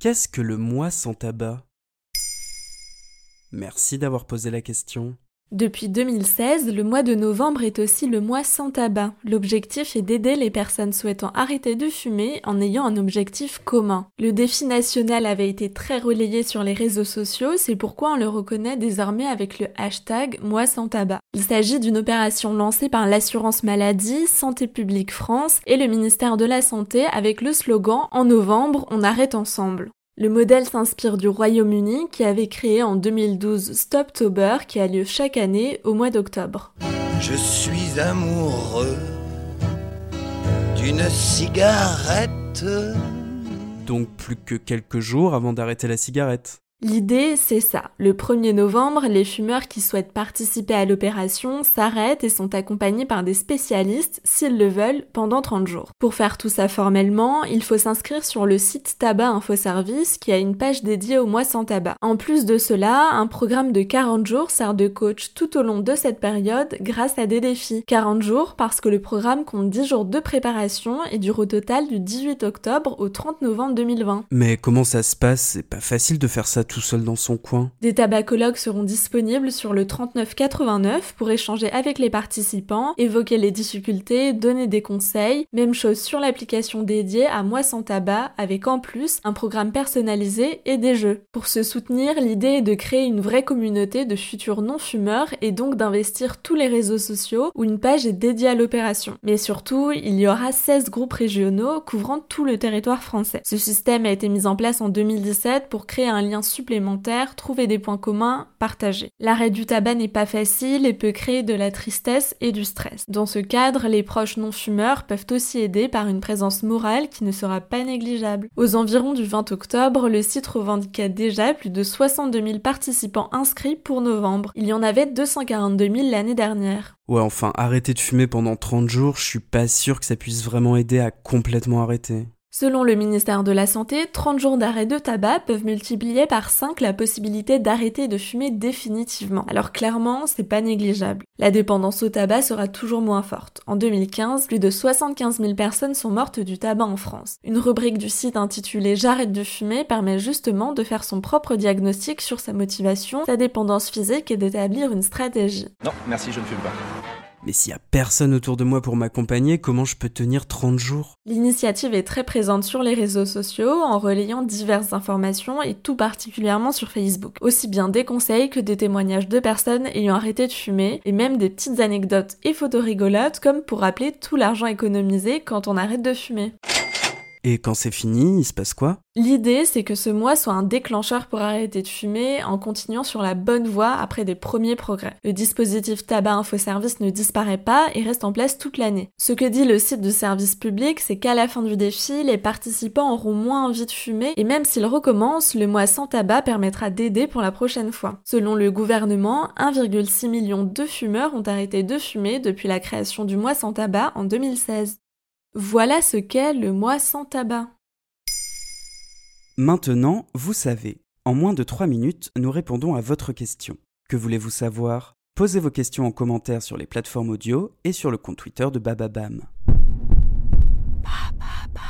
Qu'est-ce que le mois sans tabac? Merci d'avoir posé la question. Depuis 2016, le mois de novembre est aussi le mois sans tabac. L'objectif est d'aider les personnes souhaitant arrêter de fumer en ayant un objectif commun. Le défi national avait été très relayé sur les réseaux sociaux, c'est pourquoi on le reconnaît désormais avec le hashtag mois sans tabac. Il s'agit d'une opération lancée par l'assurance maladie, Santé publique France et le ministère de la Santé avec le slogan En novembre, on arrête ensemble. Le modèle s'inspire du Royaume-Uni qui avait créé en 2012 Stoptober qui a lieu chaque année au mois d'octobre. Je suis amoureux d'une cigarette. Donc plus que quelques jours avant d'arrêter la cigarette. L'idée, c'est ça. Le 1er novembre, les fumeurs qui souhaitent participer à l'opération s'arrêtent et sont accompagnés par des spécialistes, s'ils le veulent, pendant 30 jours. Pour faire tout ça formellement, il faut s'inscrire sur le site Tabac Info Service qui a une page dédiée au mois sans tabac. En plus de cela, un programme de 40 jours sert de coach tout au long de cette période grâce à des défis. 40 jours parce que le programme compte 10 jours de préparation et dure au total du 18 octobre au 30 novembre 2020. Mais comment ça se passe? C'est pas facile de faire ça tout seul dans son coin. Des tabacologues seront disponibles sur le 3989 pour échanger avec les participants, évoquer les difficultés, donner des conseils. Même chose sur l'application dédiée à Moi sans tabac avec en plus un programme personnalisé et des jeux. Pour se soutenir, l'idée est de créer une vraie communauté de futurs non-fumeurs et donc d'investir tous les réseaux sociaux où une page est dédiée à l'opération. Mais surtout, il y aura 16 groupes régionaux couvrant tout le territoire français. Ce système a été mis en place en 2017 pour créer un lien trouver des points communs, partager. L'arrêt du tabac n'est pas facile et peut créer de la tristesse et du stress. Dans ce cadre, les proches non-fumeurs peuvent aussi aider par une présence morale qui ne sera pas négligeable. Aux environs du 20 octobre, le site revendiquait déjà plus de 62 000 participants inscrits pour novembre. Il y en avait 242 000 l'année dernière. Ouais, enfin, arrêter de fumer pendant 30 jours, je suis pas sûr que ça puisse vraiment aider à complètement arrêter. Selon le ministère de la Santé, 30 jours d'arrêt de tabac peuvent multiplier par 5 la possibilité d'arrêter de fumer définitivement. Alors clairement, c'est pas négligeable. La dépendance au tabac sera toujours moins forte. En 2015, plus de 75 000 personnes sont mortes du tabac en France. Une rubrique du site intitulée J'arrête de fumer permet justement de faire son propre diagnostic sur sa motivation, sa dépendance physique et d'établir une stratégie. Non, merci, je ne fume pas. Mais s'il y a personne autour de moi pour m'accompagner, comment je peux tenir 30 jours? L'initiative est très présente sur les réseaux sociaux en relayant diverses informations et tout particulièrement sur Facebook. Aussi bien des conseils que des témoignages de personnes ayant arrêté de fumer et même des petites anecdotes et photos rigolotes comme pour rappeler tout l'argent économisé quand on arrête de fumer. Et quand c'est fini, il se passe quoi? L'idée, c'est que ce mois soit un déclencheur pour arrêter de fumer en continuant sur la bonne voie après des premiers progrès. Le dispositif tabac info service ne disparaît pas et reste en place toute l'année. Ce que dit le site de service public, c'est qu'à la fin du défi, les participants auront moins envie de fumer et même s'ils recommencent, le mois sans tabac permettra d'aider pour la prochaine fois. Selon le gouvernement, 1,6 million de fumeurs ont arrêté de fumer depuis la création du mois sans tabac en 2016. Voilà ce qu'est le mois sans tabac. Maintenant, vous savez. En moins de 3 minutes, nous répondons à votre question. Que voulez-vous savoir? Posez vos questions en commentaire sur les plateformes audio et sur le compte Twitter de Bababam. Ba,